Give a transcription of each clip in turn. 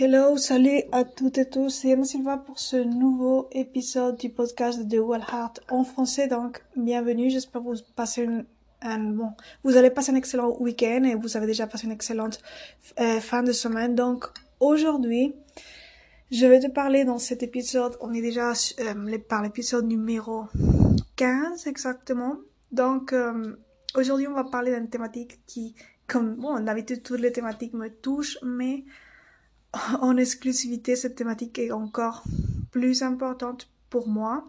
Hello, salut à toutes et tous, c'est Emma Silva pour ce nouveau épisode du podcast de Well Heart en français. Donc, bienvenue, j'espère que vous un, bon, vous allez passer un excellent week-end et vous avez déjà passé une excellente euh, fin de semaine. Donc, aujourd'hui, je vais te parler dans cet épisode, on est déjà euh, par l'épisode numéro 15 exactement. Donc, euh, aujourd'hui, on va parler d'une thématique qui, comme, bon, d'habitude, toutes les thématiques me touchent, mais en exclusivité, cette thématique est encore plus importante pour moi,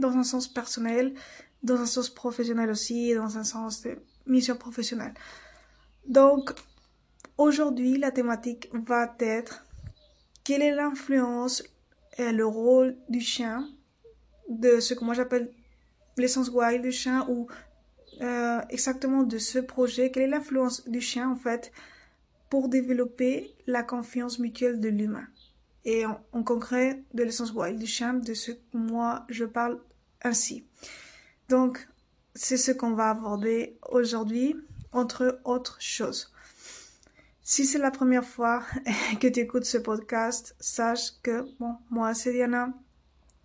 dans un sens personnel, dans un sens professionnel aussi, dans un sens de mission professionnelle. Donc, aujourd'hui, la thématique va être quelle est l'influence et le rôle du chien, de ce que moi j'appelle l'essence wild du chien, ou euh, exactement de ce projet, quelle est l'influence du chien en fait pour développer la confiance mutuelle de l'humain. Et en, concret, de l'essence wild du chien, de ce que moi je parle ainsi. Donc, c'est ce qu'on va aborder aujourd'hui, entre autres choses. Si c'est la première fois que tu écoutes ce podcast, sache que, bon, moi c'est Diana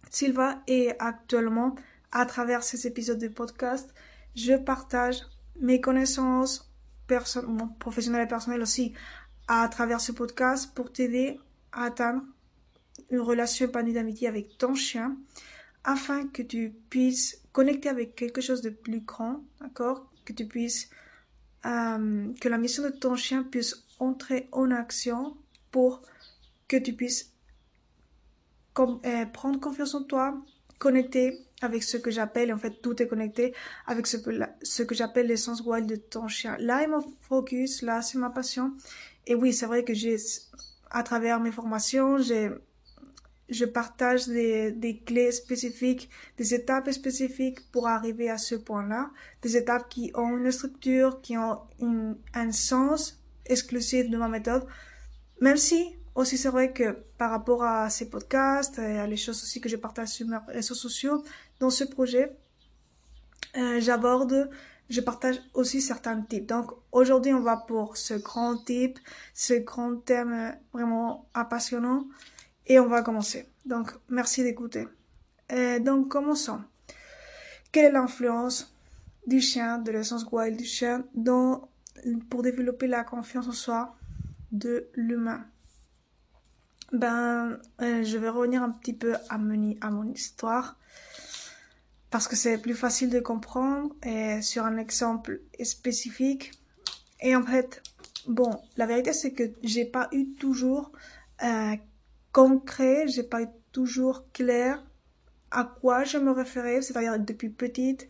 Silva et actuellement, à travers ces épisodes de podcast, je partage mes connaissances, professionnel et personnel aussi à travers ce podcast pour t'aider à atteindre une relation épanouie d'amitié avec ton chien afin que tu puisses connecter avec quelque chose de plus grand, d'accord? Que tu puisses, euh, que la mission de ton chien puisse entrer en action pour que tu puisses euh, prendre confiance en toi, connecter avec ce que j'appelle, en fait, tout est connecté avec ce, ce que j'appelle l'essence wild de ton chien. Là est mon focus, là c'est ma passion. Et oui, c'est vrai que j'ai, à travers mes formations, j'ai, je partage des, des clés spécifiques, des étapes spécifiques pour arriver à ce point-là. Des étapes qui ont une structure, qui ont une, un sens exclusif de ma méthode. Même si aussi, c'est vrai que par rapport à ces podcasts et à les choses aussi que je partage sur mes réseaux sociaux, dans ce projet, euh, j'aborde, je partage aussi certains types. Donc, aujourd'hui, on va pour ce grand type, ce grand thème vraiment passionnant et on va commencer. Donc, merci d'écouter. Euh, donc, commençons. Quelle est l'influence du chien, de l'essence wild du chien, dans, pour développer la confiance en soi de l'humain? Ben, euh, je vais revenir un petit peu à mon, histoire parce que c'est plus facile de comprendre et sur un exemple spécifique. Et en fait, bon, la vérité c'est que j'ai pas eu toujours euh, concret, j'ai pas eu toujours clair à quoi je me référais, c'est-à-dire depuis petite.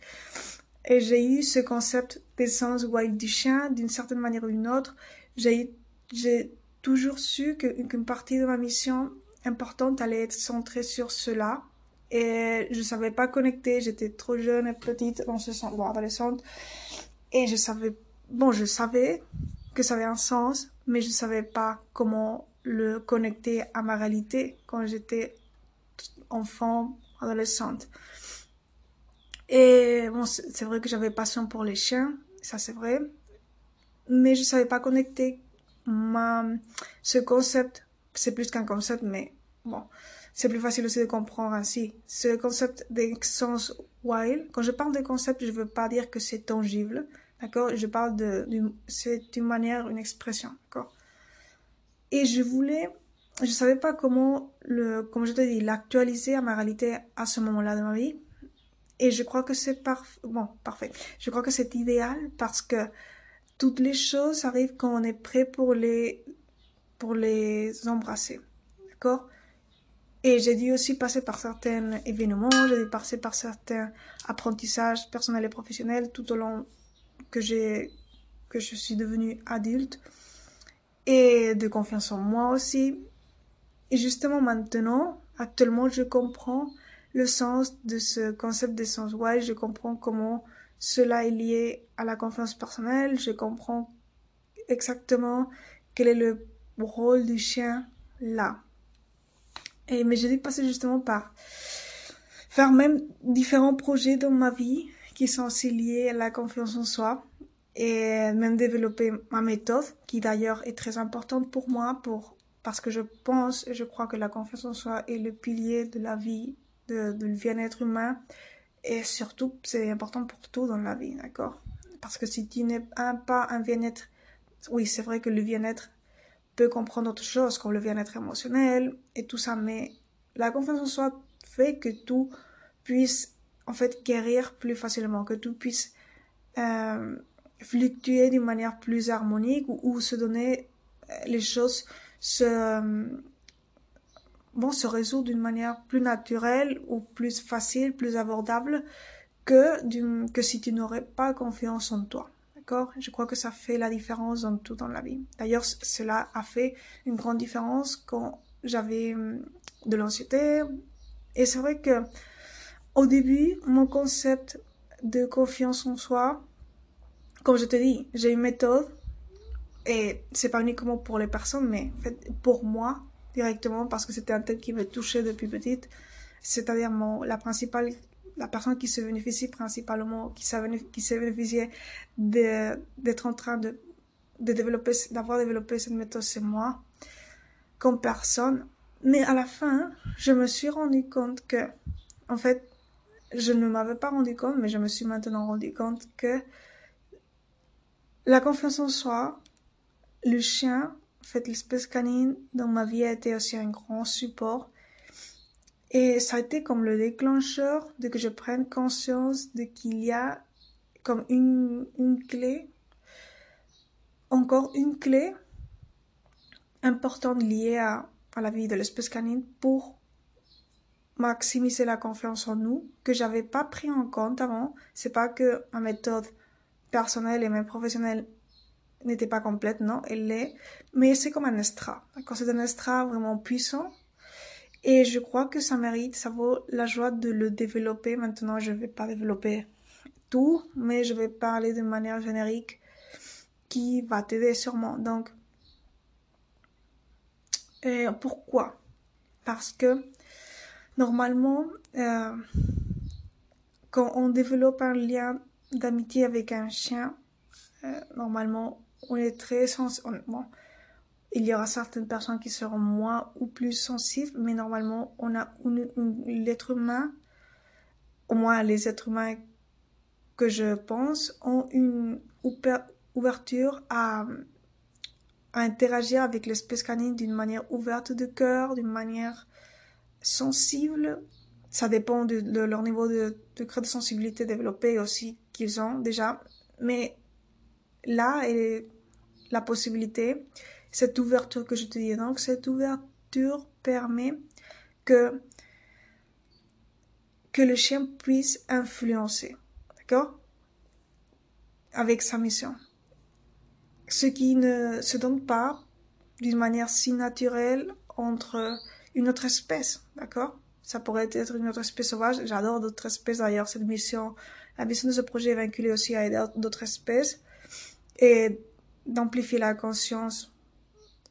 Et j'ai eu ce concept d'essence wild du chien d'une certaine manière ou d'une autre. J'ai, j'ai toujours su qu'une partie de ma mission importante allait être centrée sur cela. Et je savais pas connecter, j'étais trop jeune et petite dans ce sens, bon, adolescente. Et je savais, bon, je savais que ça avait un sens, mais je savais pas comment le connecter à ma réalité quand j'étais enfant, adolescente. Et bon, c'est vrai que j'avais passion pour les chiens, ça c'est vrai, mais je savais pas connecter ma, ce concept, c'est plus qu'un concept, mais bon, c'est plus facile aussi de comprendre ainsi. Ce concept d'excellence wild, quand je parle de concept, je veux pas dire que c'est tangible, d'accord? Je parle de, c'est une manière, une expression, d'accord? Et je voulais, je savais pas comment le, comme je te dis, l'actualiser à ma réalité à ce moment-là de ma vie. Et je crois que c'est parfait, bon, parfait. Je crois que c'est idéal parce que toutes les choses arrivent quand on est prêt pour les, pour les embrasser. D'accord? Et j'ai dû aussi passer par certains événements, j'ai dû passer par certains apprentissages personnels et professionnels tout au long que j'ai, que je suis devenue adulte. Et de confiance en moi aussi. Et justement maintenant, actuellement, je comprends le sens de ce concept d'essence ouais, je comprends comment cela est lié à la confiance personnelle. Je comprends exactement quel est le rôle du chien là. Et, mais j'ai dû passer justement par faire même différents projets dans ma vie qui sont aussi liés à la confiance en soi et même développer ma méthode qui d'ailleurs est très importante pour moi pour parce que je pense et je crois que la confiance en soi est le pilier de la vie, de, bien-être humain. Et surtout, c'est important pour tout dans la vie, d'accord? Parce que si tu n'es pas un bien-être, oui, c'est vrai que le bien-être peut comprendre autre chose, comme le bien-être émotionnel et tout ça, mais la confiance en soi fait que tout puisse, en fait, guérir plus facilement, que tout puisse euh, fluctuer d'une manière plus harmonique ou, se donner euh, les choses se euh, vont se résoudre d'une manière plus naturelle ou plus facile, plus abordable que que si tu n'aurais pas confiance en toi. D'accord? Je crois que ça fait la différence dans tout dans la vie. D'ailleurs, cela a fait une grande différence quand j'avais hum, de l'anxiété. Et c'est vrai que au début, mon concept de confiance en soi, comme je te dis, j'ai une méthode et c'est pas uniquement pour les personnes, mais pour moi directement parce que c'était un thème qui me touchait depuis petite. C'est-à-dire mon, la principale, la personne qui se bénéficie principalement, qui qui bénéficié d'être en train de, de développer, d'avoir développé cette méthode, c'est moi, comme personne. Mais à la fin, je me suis rendu compte que, en fait, je ne m'avais pas rendu compte, mais je me suis maintenant rendu compte que la confiance en soi, le chien, en fait, l'espèce canine dans ma vie a été aussi un grand support. Et ça a été comme le déclencheur de que je prenne conscience de qu'il y a comme une, une clé, encore une clé importante liée à, à la vie de l'espèce canine pour maximiser la confiance en nous que j'avais pas pris en compte avant. C'est pas que ma méthode personnelle et même professionnelle n'était pas complète, non, elle l'est, mais c'est comme un extra. D'accord, c'est un extra vraiment puissant. Et je crois que ça mérite, ça vaut la joie de le développer. Maintenant, je vais pas développer tout, mais je vais parler de manière générique qui va t'aider sûrement. Donc, et pourquoi? Parce que normalement, euh, quand on développe un lien d'amitié avec un chien, euh, normalement, on est très sensible. Bon, il y aura certaines personnes qui seront moins ou plus sensibles, mais normalement, on a l'être humain, au moins les êtres humains que je pense, ont une ouverture à, à interagir avec l'espèce canine d'une manière ouverte de cœur, d'une manière sensible. Ça dépend de, leur niveau de, de de sensibilité développé aussi qu'ils ont déjà. Mais là est la possibilité, cette ouverture que je te dis. Donc, cette ouverture permet que, que le chien puisse influencer. D'accord? Avec sa mission. Ce qui ne se donne pas d'une manière si naturelle entre une autre espèce. D'accord? Ça pourrait être une autre espèce sauvage. J'adore d'autres espèces d'ailleurs. Cette mission, la mission de ce projet est vinculée aussi à d'autres espèces et d'amplifier la conscience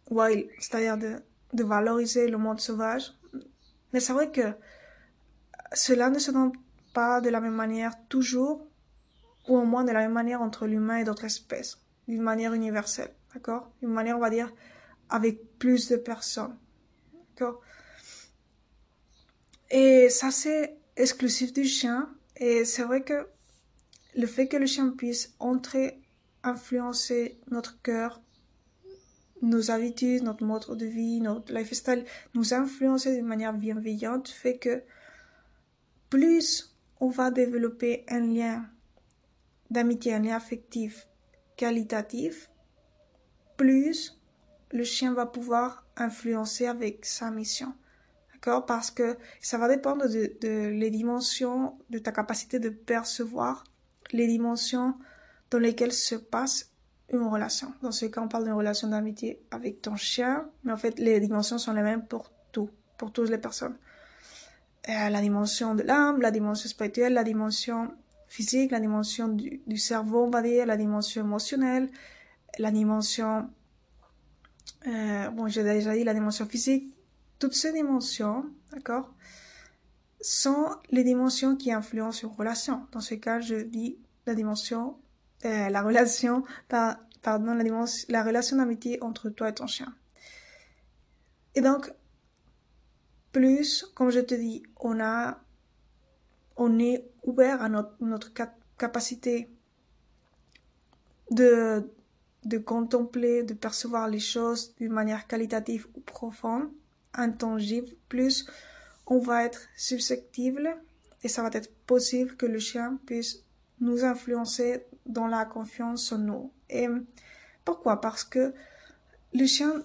wild, c'est-à-dire de, de valoriser le monde sauvage. Mais c'est vrai que cela ne se donne pas de la même manière toujours, ou au moins de la même manière entre l'humain et d'autres espèces, d'une manière universelle, d'accord? D'une manière, on va dire, avec plus de personnes, d'accord? Et ça, c'est exclusif du chien, et c'est vrai que le fait que le chien puisse entrer influencer notre cœur, nos habitudes, notre mode de vie, notre lifestyle, nous influencer d'une manière bienveillante fait que plus on va développer un lien d'amitié, un lien affectif qualitatif, plus le chien va pouvoir influencer avec sa mission. D'accord? Parce que ça va dépendre de, de les dimensions, de ta capacité de percevoir les dimensions dans lesquelles se passe une relation. Dans ce cas, on parle d'une relation d'amitié avec ton chien, mais en fait, les dimensions sont les mêmes pour tout, pour toutes les personnes. Euh, la dimension de l'âme, la dimension spirituelle, la dimension physique, la dimension du, cerveau, on va dire, la dimension émotionnelle, la dimension, euh, bon, j'ai déjà dit la dimension physique. Toutes ces dimensions, d'accord, sont les dimensions qui influencent une relation. Dans ce cas, je dis la dimension euh, la relation, par, pardon, la, la relation d'amitié entre toi et ton chien. Et donc, plus, comme je te dis, on a, on est ouvert à notre, notre capacité de, de contempler, de percevoir les choses d'une manière qualitative ou profonde, intangible, plus on va être susceptible et ça va être possible que le chien puisse nous influencer dans la confiance en nous. Et pourquoi? Parce que le chien,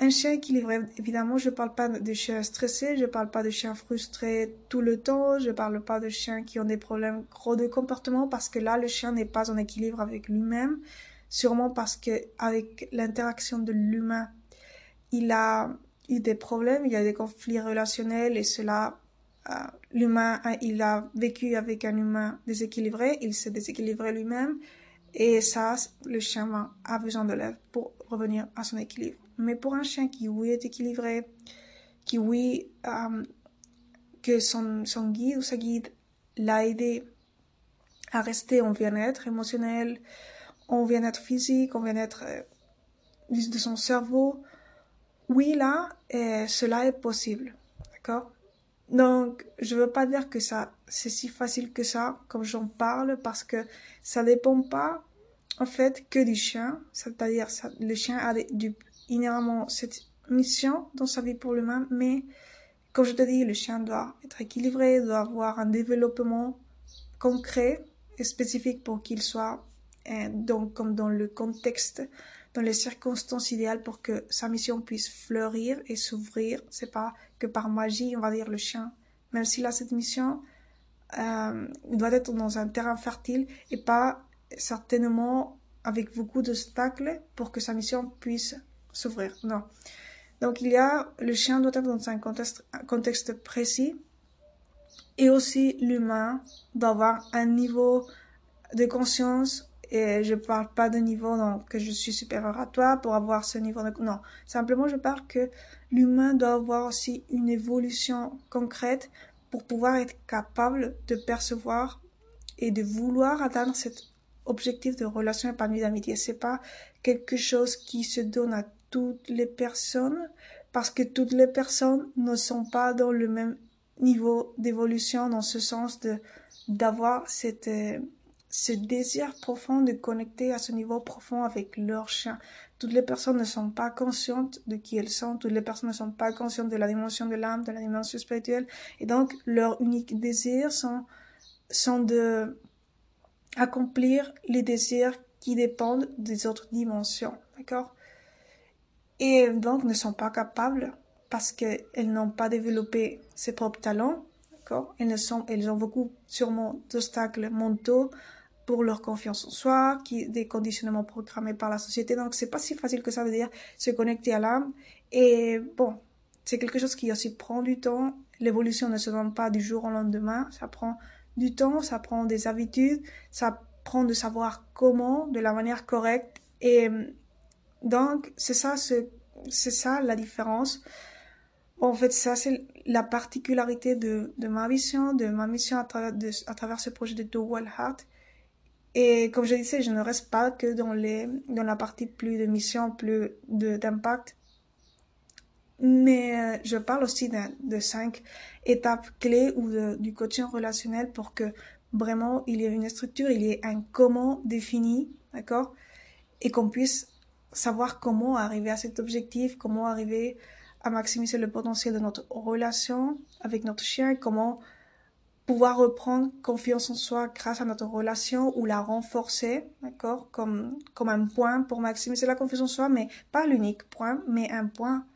un chien équilibré, évidemment, je parle pas de chiens stressés, je parle pas de chiens frustrés tout le temps, je parle pas de chiens qui ont des problèmes gros de comportement parce que là, le chien n'est pas en équilibre avec lui-même, sûrement parce que avec l'interaction de l'humain, il a eu des problèmes, il y a des conflits relationnels et cela l'humain, il a vécu avec un humain déséquilibré, il s'est déséquilibré lui-même, et ça, le chien a besoin de l'aide pour revenir à son équilibre. Mais pour un chien qui, oui, est équilibré, qui, oui, euh, que son, son guide ou sa guide l'a aidé à rester en bien-être émotionnel, en bien-être physique, en bien-être euh, de son cerveau, oui, là, cela est possible. D'accord? Donc, je veux pas dire que ça, c'est si facile que ça, comme j'en parle, parce que ça dépend pas, en fait, que du chien. C'est-à-dire, le chien a du, inhéremment cette mission dans sa vie pour l'humain, mais, comme je te dis, le chien doit être équilibré, doit avoir un développement concret et spécifique pour qu'il soit, euh, donc, comme dans le contexte dans les circonstances idéales pour que sa mission puisse fleurir et s'ouvrir. C'est pas que par magie, on va dire, le chien, même s'il a cette mission, euh, il doit être dans un terrain fertile et pas certainement avec beaucoup d'obstacles pour que sa mission puisse s'ouvrir. Non. Donc il y a, le chien doit être dans un contexte, un contexte précis et aussi l'humain doit avoir un niveau de conscience et je parle pas de niveau donc, que je suis supérieur à toi pour avoir ce niveau de... Non, simplement je parle que l'humain doit avoir aussi une évolution concrète pour pouvoir être capable de percevoir et de vouloir atteindre cet objectif de relation épanouie d'amitié. C'est pas quelque chose qui se donne à toutes les personnes parce que toutes les personnes ne sont pas dans le même niveau d'évolution dans ce sens de d'avoir cette euh, ce désir profond de connecter à ce niveau profond avec leur chien. Toutes les personnes ne sont pas conscientes de qui elles sont, toutes les personnes ne sont pas conscientes de la dimension de l'âme, de la dimension spirituelle, et donc leur unique désir sont, sont de accomplir les désirs qui dépendent des autres dimensions, d'accord? Et donc ne sont pas capables parce qu'elles n'ont pas développé ses propres talents, d'accord? Elles elles ont beaucoup sûrement d'obstacles mentaux, pour leur confiance en soi, qui des conditionnements programmés par la société. Donc c'est pas si facile que ça de dire se connecter à l'âme. Et bon, c'est quelque chose qui aussi prend du temps. L'évolution ne se donne pas du jour au lendemain. Ça prend du temps, ça prend des habitudes, ça prend de savoir comment, de la manière correcte. Et donc c'est ça, c'est ça la différence. En fait, ça c'est la particularité de, ma vision, de ma mission à à travers ce projet de The Well Heart et comme je disais, je ne reste pas que dans, les, dans la partie plus de mission, plus d'impact. Mais euh, je parle aussi de, de cinq étapes clés ou du coaching relationnel pour que vraiment il y ait une structure, il y ait un comment défini, d'accord? Et qu'on puisse savoir comment arriver à cet objectif, comment arriver à maximiser le potentiel de notre relation avec notre chien, comment pouvoir reprendre confiance en soi grâce à notre relation ou la renforcer, d'accord, comme, comme un point pour maximiser la confiance en soi, mais pas l'unique point, mais un point,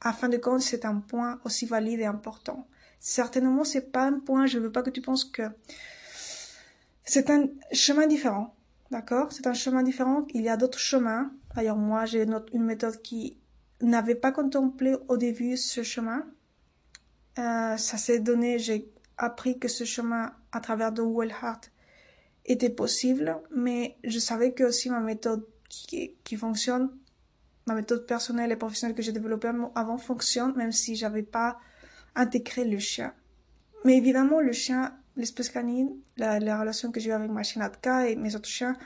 afin de compte, c'est un point aussi valide et important. Certainement, c'est pas un point, je veux pas que tu penses que c'est un chemin différent, d'accord? C'est un chemin différent, il y a d'autres chemins. D'ailleurs, moi, j'ai une méthode qui n'avait pas contemplé au début ce chemin. Euh, ça s'est donné, j'ai appris que ce chemin à travers de Well Heart était possible, mais je savais que aussi ma méthode qui, qui fonctionne, ma méthode personnelle et professionnelle que j'ai développée avant fonctionne, même si j'avais pas intégré le chien. Mais évidemment, le chien, l'espèce canine, la, la relation que j'ai eue avec ma chienne Atka et mes autres chiens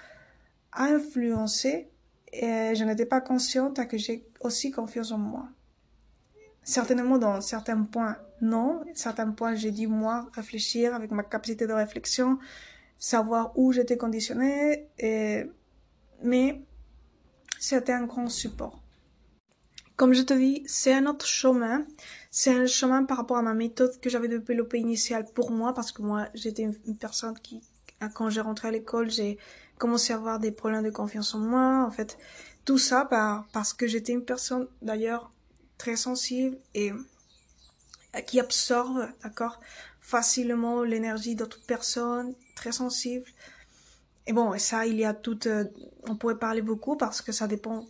a influencé et je n'étais pas consciente que j'ai aussi confiance en moi. Certainement dans certains points, non. Certains points, j'ai dû, moi, réfléchir avec ma capacité de réflexion, savoir où j'étais conditionné, et... mais c'était un grand support. Comme je te dis, c'est un autre chemin. C'est un chemin par rapport à ma méthode que j'avais développée initiale pour moi, parce que moi, j'étais une personne qui, quand j'ai rentré à l'école, j'ai commencé à avoir des problèmes de confiance en moi. En fait, tout ça par, parce que j'étais une personne, d'ailleurs, très sensible et qui absorbe, d'accord, facilement l'énergie d'autres personnes, très sensible. Et bon, ça, il y a tout, euh, on pourrait parler beaucoup parce que ça dépend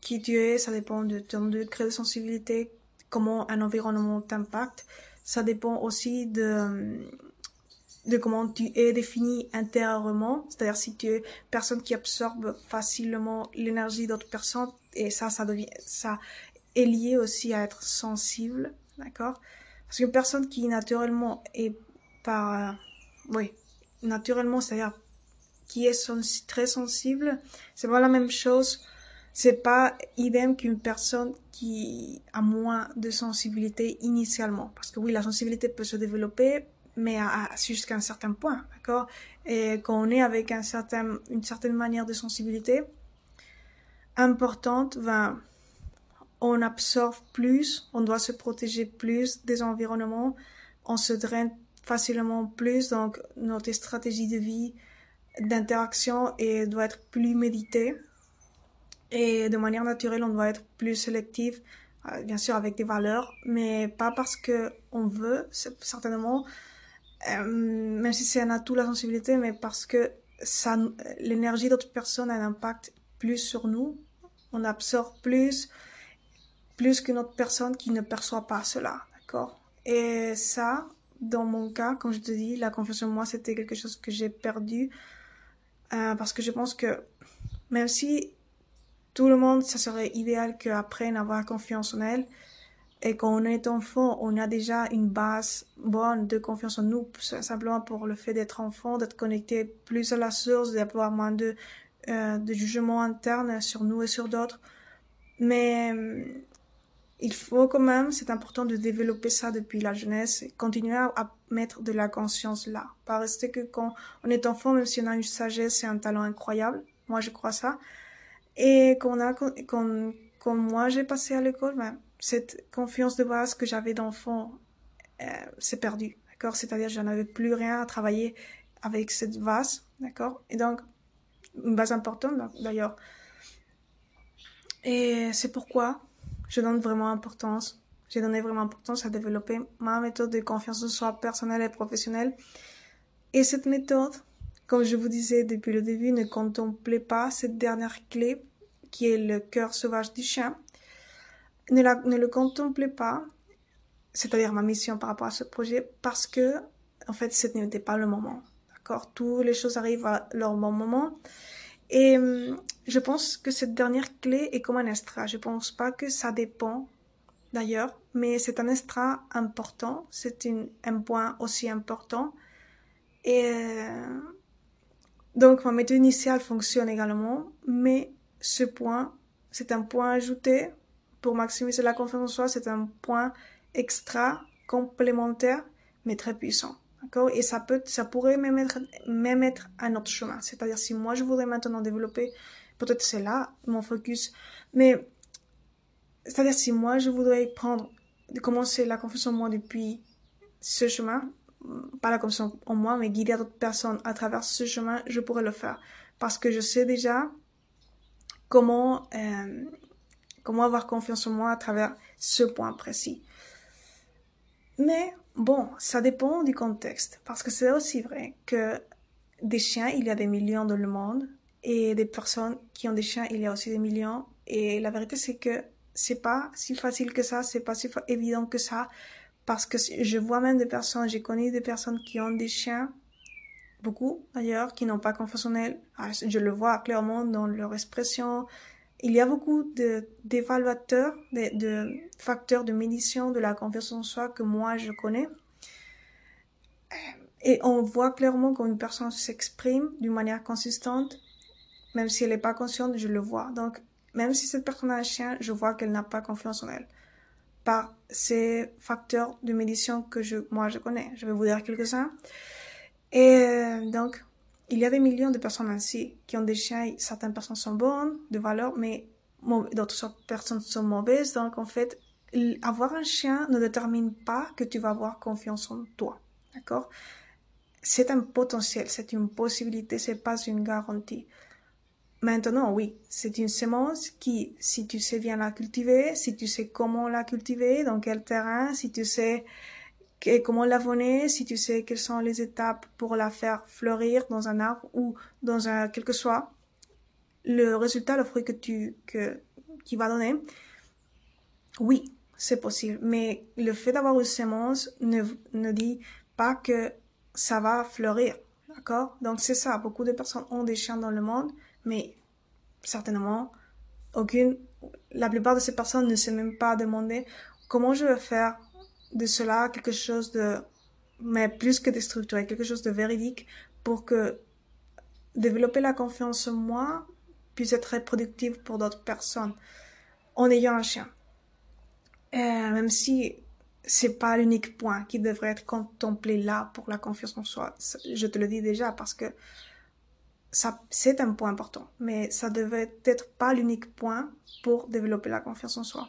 qui tu es, ça dépend de ton degré de sensibilité, comment un environnement t'impacte. Ça dépend aussi de, de comment tu es défini intérieurement. C'est-à-dire si tu es personne qui absorbe facilement l'énergie d'autres personnes, et ça, ça devient, ça est lié aussi à être sensible, d'accord? Parce qu'une personne qui naturellement est par, euh, oui, naturellement, c'est-à-dire qui est très sensible, c'est pas la même chose c'est pas idem qu'une personne qui a moins de sensibilité initialement. Parce que oui, la sensibilité peut se développer, mais jusqu'à un certain point, d'accord? Et quand on est avec un certain, une certaine manière de sensibilité importante, ben, on absorbe plus, on doit se protéger plus des environnements, on se draine facilement plus, donc notre stratégie de vie, d'interaction doit être plus méditée et de manière naturelle, on doit être plus sélectif, euh, bien sûr avec des valeurs, mais pas parce que on veut, certainement, euh, même si c'est un atout la sensibilité, mais parce que l'énergie d'autres personnes a un impact plus sur nous. On absorbe plus, plus qu'une autre personne qui ne perçoit pas cela, d'accord? Et ça, dans mon cas, comme je te dis, la confiance en moi, c'était quelque chose que j'ai perdu euh, parce que je pense que même si tout le monde, ça serait idéal qu'après avoir confiance en elle. Et quand on est enfant, on a déjà une base bonne de confiance en nous, simplement pour le fait d'être enfant, d'être connecté plus à la source, d'avoir moins de, euh, de jugement interne sur nous et sur d'autres. Mais il faut quand même, c'est important de développer ça depuis la jeunesse et continuer à, mettre de la conscience là. Pas rester que quand on est enfant, même si on a une sagesse et un talent incroyable, moi je crois ça, et qu'on a, quand, quand moi j'ai passé à l'école, ben, cette confiance de base que j'avais d'enfant euh, s'est perdue, d'accord? C'est-à-dire j'en avais plus rien à travailler avec cette base, d'accord? Et donc, une base importante d'ailleurs. Et c'est pourquoi je donne vraiment importance, j'ai donné vraiment importance à développer ma méthode de confiance en soi personnelle et professionnelle. Et cette méthode, comme je vous disais depuis le début, ne contemplez pas cette dernière clé qui est le cœur sauvage du chien. Ne, la, ne le contemplez pas, c'est-à-dire ma mission par rapport à ce projet, parce que, en fait, ce n'était pas le moment. D'accord? Toutes les choses arrivent à leur bon moment. Et hum, je pense que cette dernière clé est comme un extra. Je pense pas que ça dépend, d'ailleurs, mais c'est un extra important. C'est un point aussi important. Et euh, donc, ma méthode initiale fonctionne également, mais ce point, c'est un point ajouté pour maximiser la confiance en soi, c'est un point extra, complémentaire, mais très puissant. Et ça peut, ça pourrait même être, même être un autre chemin. C'est-à-dire, si moi je voudrais maintenant développer, peut-être c'est là mon focus, mais c'est-à-dire si moi je voudrais prendre, commencer la confiance en moi depuis ce chemin, pas la confiance en moi, mais guider d'autres personnes à travers ce chemin, je pourrais le faire. Parce que je sais déjà comment, euh, comment avoir confiance en moi à travers ce point précis. Mais bon, ça dépend du contexte. Parce que c'est aussi vrai que des chiens, il y a des millions dans le monde. Et des personnes qui ont des chiens, il y a aussi des millions. Et la vérité, c'est que c'est pas si facile que ça, c'est pas si évident que ça parce que je vois même des personnes, j'ai connu des personnes qui ont des chiens, beaucoup d'ailleurs, qui n'ont pas elles. Ah, je le vois clairement dans leur expression. Il y a beaucoup d'évaluateurs, de, de, facteurs de médiation de la confiance en soi que moi je connais. Et on voit clairement quand une personne s'exprime d'une manière consistante, même si elle n'est pas consciente, je le vois. Donc, même si cette personne a un chien, je vois qu'elle n'a pas confiance en elle. par ces facteurs de médiation que je, moi je connais. Je vais vous dire quelques-uns. Et euh, donc, il y a des millions de personnes ainsi qui ont des chiens. Certaines personnes sont bonnes, de valeur, mais d'autres personnes sont mauvaises. Donc, en fait, avoir un chien ne détermine pas que tu vas avoir confiance en toi. D'accord? C'est un potentiel, c'est une possibilité, c'est pas une garantie. Maintenant, oui, c'est une semence qui, si tu sais bien la cultiver, si tu sais comment la cultiver, dans quel terrain, si tu sais comment l'abonner, si tu sais quelles sont les étapes pour la faire fleurir dans un arbre ou dans un quel que soit le résultat, le fruit que tu que qui va donner. Oui, c'est possible, mais le fait d'avoir une semence ne ne dit pas que ça va fleurir, d'accord? Donc c'est ça. Beaucoup de personnes ont des chiens dans le monde mais certainement, aucune, la plupart de ces personnes ne s'est même pas demandé comment je vais faire de cela quelque chose de, mais plus que déstructuré, quelque chose de véridique pour que développer la confiance en moi puisse être productive pour d'autres personnes en ayant un chien. Et même si c'est pas l'unique point qui devrait être contemplé là pour la confiance en soi. Je te le dis déjà parce que ça, c'est un point important, mais ça devait être pas l'unique point pour développer la confiance en soi.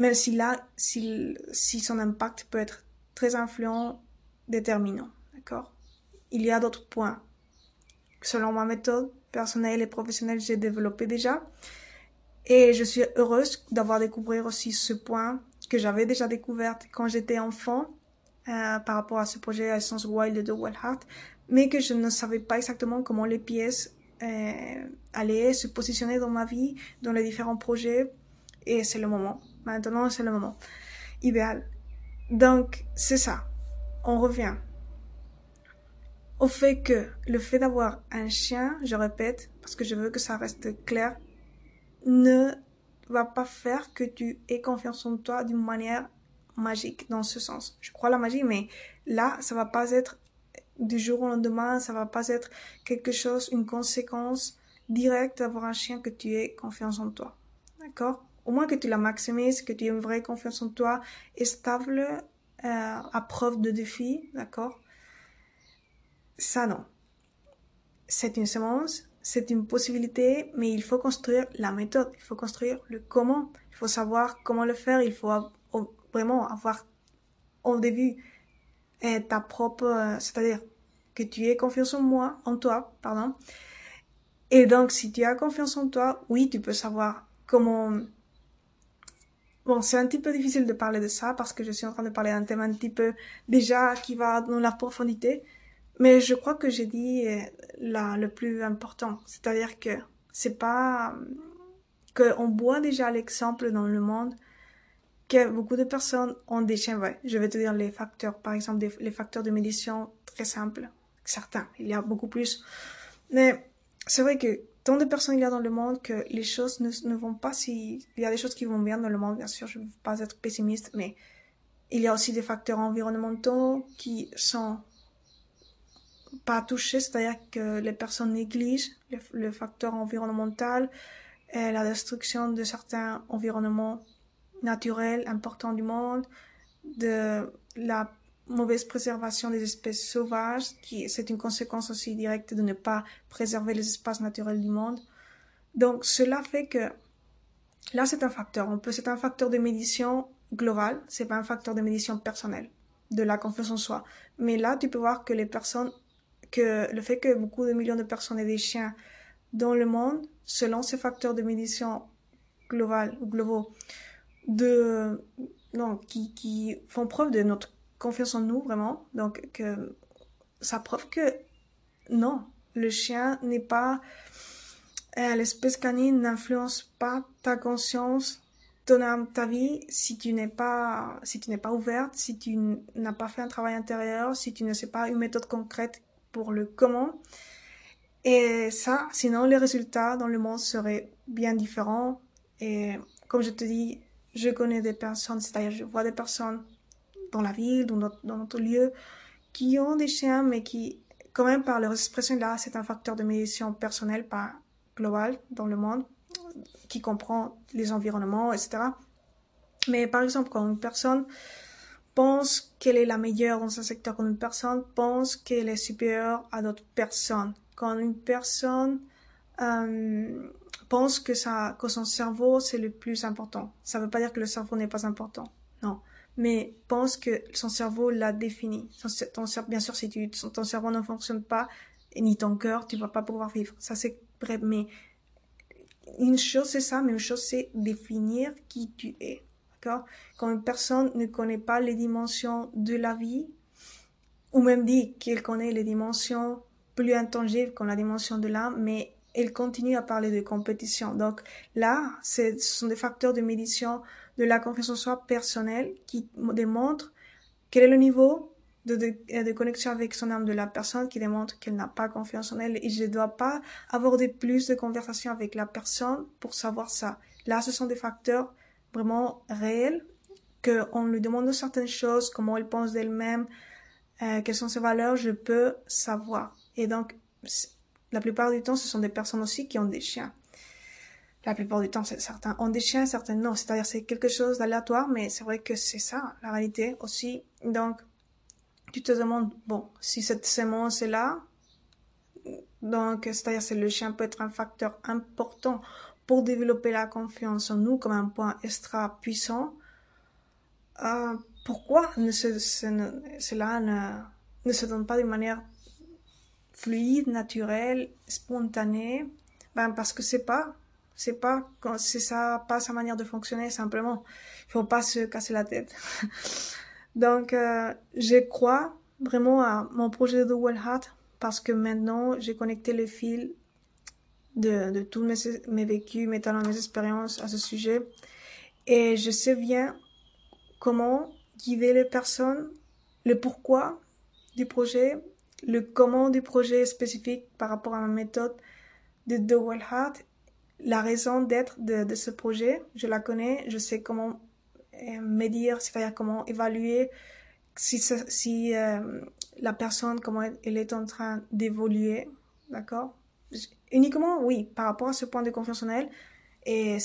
Même si là, si, son impact peut être très influent, déterminant, d'accord? Il y a d'autres points. Selon ma méthode personnelle et professionnelle, j'ai développé déjà. Et je suis heureuse d'avoir découvert aussi ce point que j'avais déjà découvert quand j'étais enfant euh, par rapport à ce projet Essence Wild de Wellheart mais que je ne savais pas exactement comment les pièces euh, allaient se positionner dans ma vie, dans les différents projets. Et c'est le moment. Maintenant, c'est le moment idéal. Donc, c'est ça. On revient au fait que le fait d'avoir un chien, je répète, parce que je veux que ça reste clair, ne va pas faire que tu aies confiance en toi d'une manière magique dans ce sens. Je crois à la magie, mais là, ça va pas être du jour au lendemain, ça va pas être quelque chose, une conséquence directe d'avoir un chien que tu aies confiance en toi. D'accord? Moins que tu la maximises, que tu aies une vraie confiance en toi stable euh, à preuve de défi, d'accord? Ça non. C'est une semence, c'est une possibilité, mais il faut construire la méthode, il faut construire le comment, il faut savoir comment le faire, il faut vraiment avoir au début ta propre, euh, c'est-à-dire que tu aies confiance en moi, en toi, pardon. Et donc, si tu as confiance en toi, oui, tu peux savoir comment. Bon, c'est un petit peu difficile de parler de ça parce que je suis en train de parler d'un thème un petit peu déjà qui va dans la profondité. Mais je crois que j'ai dit euh, là le plus important, c'est-à-dire que c'est pas que on voit déjà l'exemple dans le monde que beaucoup de personnes ont des. Ouais, je vais te dire les facteurs, par exemple, les facteurs de médiation très simples. Certains, il y a beaucoup plus. Mais c'est vrai que tant de personnes il y a dans le monde que les choses ne, vont pas si... Il y a des choses qui vont bien dans le monde, bien sûr, je ne veux pas être pessimiste, mais il y a aussi des facteurs environnementaux qui sont pas touchés, c'est-à-dire que les personnes négligent le, facteur environnemental et la destruction de certains environnements naturel important du monde, de la mauvaise préservation des espèces sauvages, qui c'est une conséquence aussi directe de ne pas préserver les espaces naturels du monde. Donc cela fait que là c'est un facteur. On peut c'est un facteur de médiation global, c'est pas un facteur de médiation personnelle de la confiance en soi. Mais là tu peux voir que les personnes que le fait que beaucoup de millions de personnes aient des chiens dans le monde, selon ces facteurs de médiation global ou globaux, de non qui, qui font preuve de notre confiance en nous vraiment. Donc que ça prouve que non le chien n'est pas euh, l'espèce canine n'influence pas ta conscience ton âme ta vie si tu n'es pas si tu n'es pas ouverte si tu n'as pas fait un travail intérieur si tu ne sais pas une méthode concrète pour le comment. Et ça sinon les résultats dans le monde seraient bien différents. Et comme je te dis je connais des personnes, c'est-à-dire je vois des personnes dans la ville, dans notre, dans lieu, qui ont des chiens, mais qui, quand même, par leur expression là, c'est un facteur de médiation personnelle, pas global dans le monde, qui comprend les environnements, etc. Mais par exemple, quand une personne pense qu'elle est la meilleure dans un secteur, quand une personne pense qu'elle est supérieure à d'autres personnes, quand une personne euh, pense que, son cerveau c'est le plus important. Ça ne veut pas dire que le cerveau n'est pas important. Mais pense que son cerveau l'a défini. Bien sûr, si ton cerveau ne fonctionne pas, ni ton cœur, tu vas pas pouvoir vivre. Ça c'est vrai. Mais une chose c'est ça, mais une chose c'est définir qui tu es. D'accord? Quand une personne ne connaît pas les dimensions de la vie, ou même dit qu'elle connaît les dimensions plus intangibles comme la dimension de l'âme, mais elle continue à parler de compétition. Donc là, ce sont des facteurs de médiation de la confiance en soi personnelle qui démontrent quel est le niveau de, de, connexion avec son âme de la personne qui démontre qu'elle n'a pas confiance en elle et je ne dois pas avoir de plus de conversation avec la personne pour savoir ça. Là, ce sont des facteurs vraiment réels qu'on lui demande certaines choses, comment elle pense d'elle-même, euh, quelles sont ses valeurs, je peux savoir. Et donc, la plupart du temps, ce sont des personnes aussi qui ont des chiens. La plupart du temps, certains ont des chiens, certains non. C'est-à-dire, c'est quelque chose d'aléatoire, mais c'est vrai que c'est ça, la réalité aussi. Donc, tu te demandes, bon, si cette sémence est là, donc, c'est-à-dire, c'est le chien peut être un facteur important pour développer la confiance en nous comme un point extra puissant. Euh, pourquoi ne cela ne, ne se donne pas de manière fluide, naturel, spontané, ben parce que c'est pas, c'est pas, c'est ça, pas sa manière de fonctionner simplement. Il faut pas se casser la tête. Donc, euh, je crois vraiment à mon projet de Well Heart parce que maintenant j'ai connecté le fil de, de tous mes, mes vécus, mes talents, mes expériences à ce sujet et je sais bien comment guider les personnes, le pourquoi du projet le comment du projet spécifique par rapport à ma méthode de The Well Heart, la raison d'être de, ce projet, je la connais, je sais comment euh, médire, c'est-à-dire comment évaluer si, si euh, la personne, comment elle est en train d'évoluer, d'accord? Uniquement, oui, par rapport à ce point de confiance en elle. Et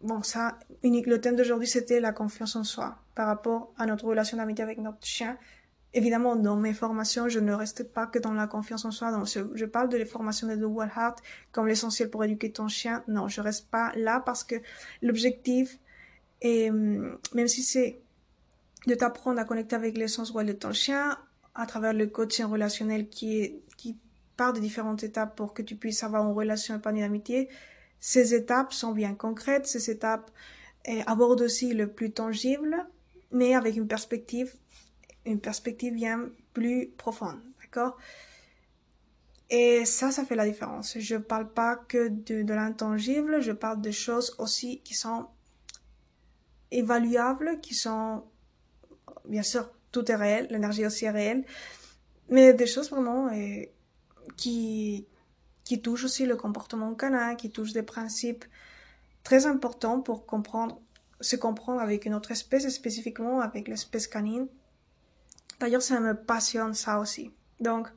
bon, ça, unique, le thème d'aujourd'hui, c'était la confiance en soi par rapport à notre relation d'amitié avec notre chien évidemment, dans mes formations, je ne reste pas que dans la confiance en soi. Je parle de les formations de Heart comme l'essentiel pour éduquer ton chien. Non, je reste pas là parce que l'objectif est, hum, même si c'est de t'apprendre à connecter avec l'essence de ton chien à travers le coaching relationnel qui est, qui part de différentes étapes pour que tu puisses avoir une relation épanouie d'amitié. Ces étapes sont bien concrètes. Ces étapes eh, abordent aussi le plus tangible, mais avec une perspective une perspective bien plus profonde, d'accord? Et ça, ça fait la différence. Je parle pas que de, l'intangible, je parle de choses aussi qui sont évaluables, qui sont, bien sûr, tout est réel, l'énergie aussi est réelle, mais des choses vraiment euh, qui, qui touchent aussi le comportement canin, qui touchent des principes très importants pour comprendre, se comprendre avec une autre espèce, spécifiquement avec l'espèce canine, D'ailleurs, ça me passionne ça aussi. Donc,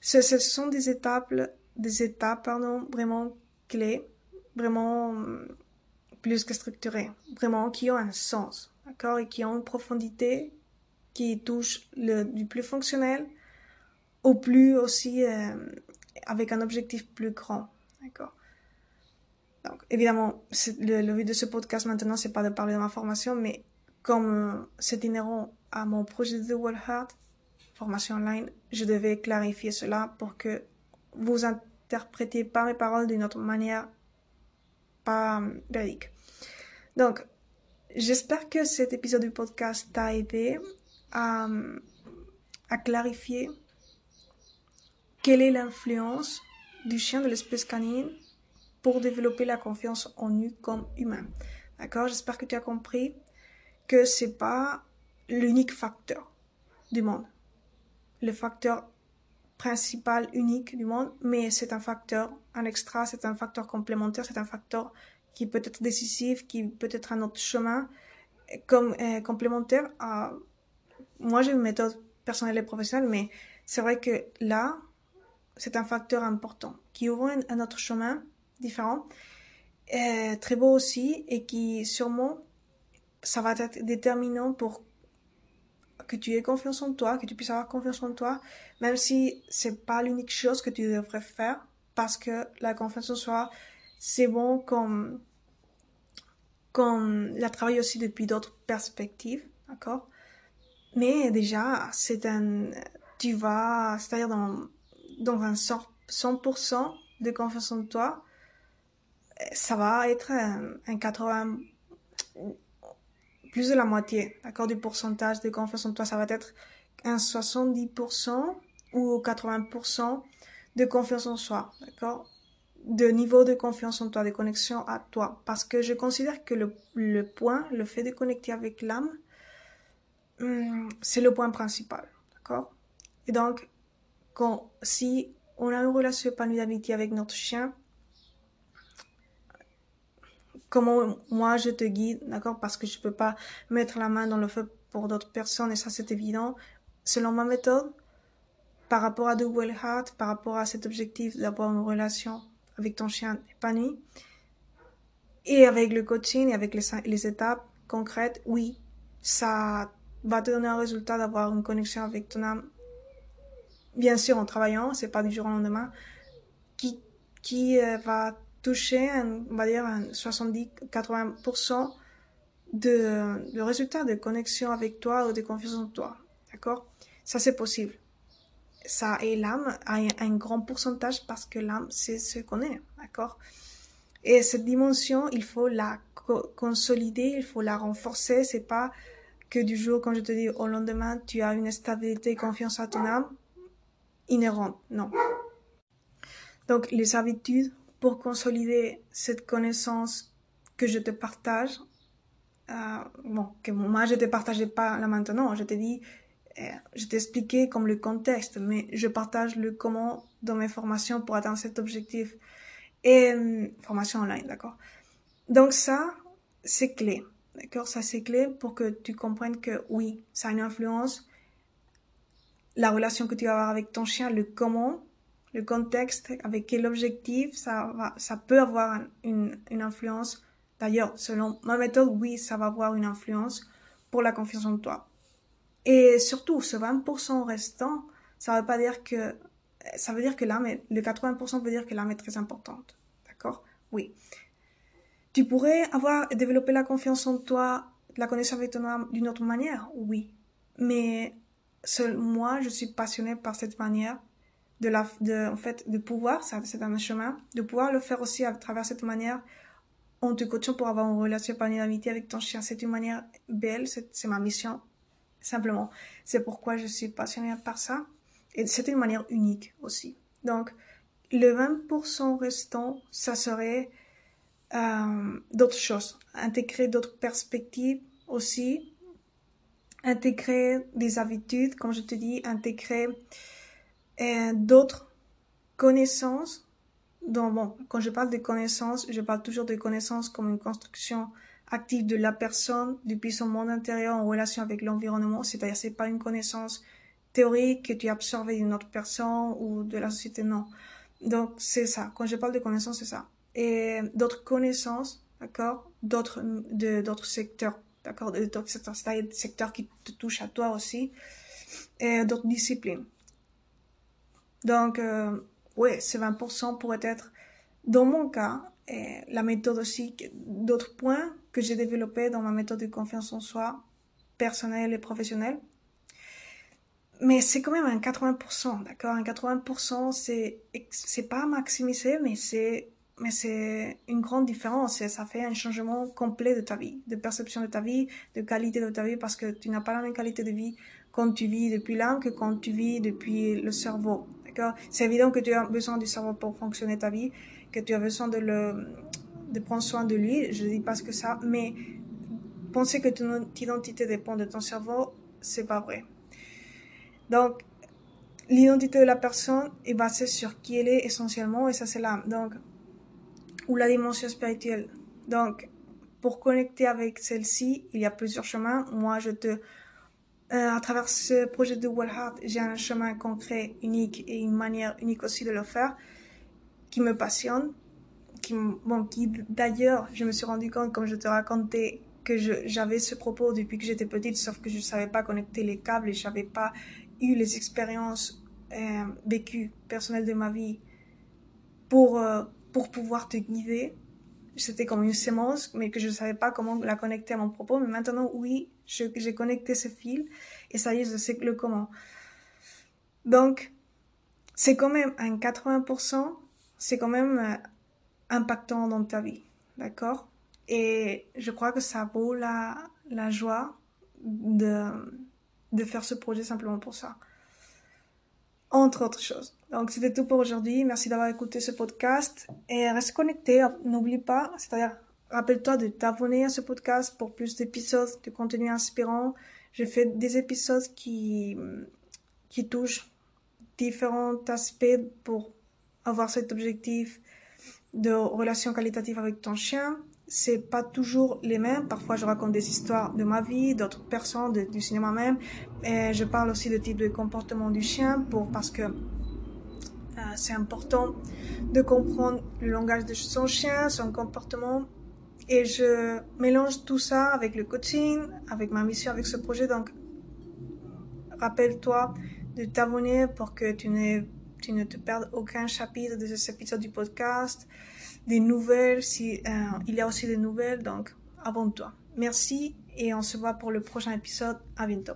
ce, ce sont des étapes, des étapes, pardon, vraiment clés, vraiment hum, plus que structurées, vraiment qui ont un sens, d'accord, et qui ont une profondité qui touche le, du plus fonctionnel au plus aussi euh, avec un objectif plus grand, d'accord. Donc, évidemment, le, le but de ce podcast maintenant, c'est pas de parler de ma formation, mais comme c'est inhérent à mon projet de World Heart, formation online, je devais clarifier cela pour que vous interprétiez pas mes paroles d'une autre manière pas véridique. Donc, j'espère que cet épisode du podcast t'a aidé à, à clarifier quelle est l'influence du chien de l'espèce canine pour développer la confiance en nous comme humain. D'accord? J'espère que tu as compris que c'est pas l'unique facteur du monde. Le facteur principal, unique du monde, mais c'est un facteur, un extra, c'est un facteur complémentaire, c'est un facteur qui peut être décisif, qui peut être un autre chemin, comme euh, complémentaire à... Moi, j'ai une méthode personnelle et professionnelle, mais c'est vrai que là, c'est un facteur important qui ouvre un, autre chemin différent, euh, très beau aussi, et qui sûrement ça va être déterminant pour que tu aies confiance en toi, que tu puisses avoir confiance en toi, même si c'est pas l'unique chose que tu devrais faire, parce que la confiance en soi, c'est bon comme, comme la travaille aussi depuis d'autres perspectives, d'accord? Mais déjà, c'est un, tu vas, c'est-à-dire dans, dans un 100% de confiance en toi, ça va être un, un 80, plus de la moitié, d'accord, du pourcentage de confiance en toi. Ça va être un 70% ou 80% de confiance en soi, d'accord, de niveau de confiance en toi, de connexion à toi. Parce que je considère que le, le point, le fait de connecter avec l'âme, hum, c'est le point principal, d'accord? Et donc, quand, si on a une relation épanouie d'amitié avec notre chien, comment moi je te guide, d'accord Parce que je peux pas mettre la main dans le feu pour d'autres personnes et ça c'est évident. Selon ma méthode, par rapport à The Well Heart, par rapport à cet objectif d'avoir une relation avec ton chien épanoui, et avec le coaching et avec les, les étapes concrètes, oui, ça va te donner un résultat d'avoir une connexion avec ton âme. Bien sûr, en travaillant, c'est pas du jour au lendemain, qui, qui euh, va toucher, on va dire, 70-80% de, de résultats de connexion avec toi ou de confiance en toi. D'accord? Ça, c'est possible. Ça, et l'âme a un, grand pourcentage parce que l'âme, c'est ce qu'on est. D'accord? Et cette dimension, il faut la consolider, il faut la renforcer. C'est pas que du jour, quand je te dis au lendemain, tu as une stabilité et confiance à ton âme inhérente. Non. Donc, les habitudes pour consolider cette connaissance que je te partage, euh, bon, que moi je te partageais pas là maintenant, je t'ai dit, euh, je t'ai expliqué comme le contexte, mais je partage le comment dans mes formations pour atteindre cet objectif. Et euh, formation online, d'accord. Donc ça, c'est clé, d'accord. Ça c'est clé pour que tu comprennes que oui, ça a une influence. La relation que tu vas avoir avec ton chien, le comment, le contexte, avec quel objectif, ça, va, ça peut avoir une, influence. D'ailleurs, selon ma méthode, oui, ça va avoir une influence pour la confiance en toi. Et surtout, ce 20% restant, ça veut pas dire que, ça veut dire que l'âme est, le 80% veut dire que l'âme est très importante. D'accord? Oui. Tu pourrais avoir développé la confiance en toi, la connaissance avec ton âme d'une autre manière? Oui. Mais seul, moi, je suis passionnée par cette manière de la, de, en fait, de pouvoir, c'est un chemin, de pouvoir le faire aussi à travers cette manière en te coachant pour avoir une relation épanouie d'amitié avec ton chien. C'est une manière belle, c'est ma mission, simplement. C'est pourquoi je suis passionnée par ça. Et c'est une manière unique aussi. Donc, le 20% restant, ça serait euh, d'autres choses. Intégrer d'autres perspectives aussi. Intégrer des habitudes, comme je te dis, intégrer d'autres connaissances. Donc, bon, quand je parle de connaissances, je parle toujours de connaissances comme une construction active de la personne depuis son monde intérieur en relation avec l'environnement. C'est-à-dire, c'est pas une connaissance théorique que tu as absorbée d'une autre personne ou de la société, non. Donc, c'est ça. Quand je parle de connaissances, c'est ça. Et d'autres connaissances, d'accord, d'autres, de, d'autres secteurs, d'accord, d'autres secteurs, c'est-à-dire des secteurs qui te touchent à toi aussi, et d'autres disciplines. Donc, euh, oui, ces 20% pourrait être, dans mon cas, et la méthode aussi, d'autres points que j'ai développés dans ma méthode de confiance en soi, personnelle et professionnelle. Mais c'est quand même un 80%, d'accord? Un 80%, c'est, c'est pas maximisé, mais c'est, mais c'est une grande différence et ça fait un changement complet de ta vie, de perception de ta vie, de qualité de ta vie parce que tu n'as pas la même qualité de vie quand tu vis depuis l'âme que quand tu vis depuis le cerveau. C'est évident que tu as besoin du cerveau pour fonctionner ta vie, que tu as besoin de, le, de prendre soin de lui. Je ne dis pas que ça, mais penser que ton identité dépend de ton cerveau, c'est pas vrai. Donc, l'identité de la personne est basée sur qui elle est essentiellement, et ça c'est l'âme. Donc, ou la dimension spirituelle. Donc, pour connecter avec celle-ci, il y a plusieurs chemins. Moi, je te à travers ce projet de Heart, j'ai un chemin concret, unique et une manière unique aussi de le faire qui me passionne. Qui, bon, d'ailleurs, je me suis rendu compte, comme je te racontais, que j'avais ce propos depuis que j'étais petite, sauf que je ne savais pas connecter les câbles et je n'avais pas eu les expériences euh, vécues personnelles de ma vie pour, euh, pour pouvoir te guider. C'était comme une sémence, mais que je ne savais pas comment la connecter à mon propos. Mais maintenant, oui, j'ai connecté ce fil et ça y est, je sais le comment. Donc, c'est quand même un 80%, c'est quand même impactant dans ta vie. D'accord? Et je crois que ça vaut la, la joie de, de faire ce projet simplement pour ça. Entre autres choses. Donc, c'était tout pour aujourd'hui. Merci d'avoir écouté ce podcast. Et reste connecté. N'oublie pas, c'est-à-dire, rappelle-toi de t'abonner à ce podcast pour plus d'épisodes de contenu inspirant. Je fais des épisodes qui, qui touchent différents aspects pour avoir cet objectif de relation qualitative avec ton chien. C'est pas toujours les mêmes. Parfois, je raconte des histoires de ma vie, d'autres personnes, du cinéma même. Et je parle aussi de type de comportement du chien pour, parce que euh, c'est important de comprendre le langage de son chien, son comportement. Et je mélange tout ça avec le coaching, avec ma mission, avec ce projet. Donc, rappelle-toi de t'abonner pour que tu, tu ne te perdes aucun chapitre de cet épisode du podcast, des nouvelles, si, euh, il y a aussi des nouvelles, donc abonne-toi. Merci et on se voit pour le prochain épisode. À bientôt.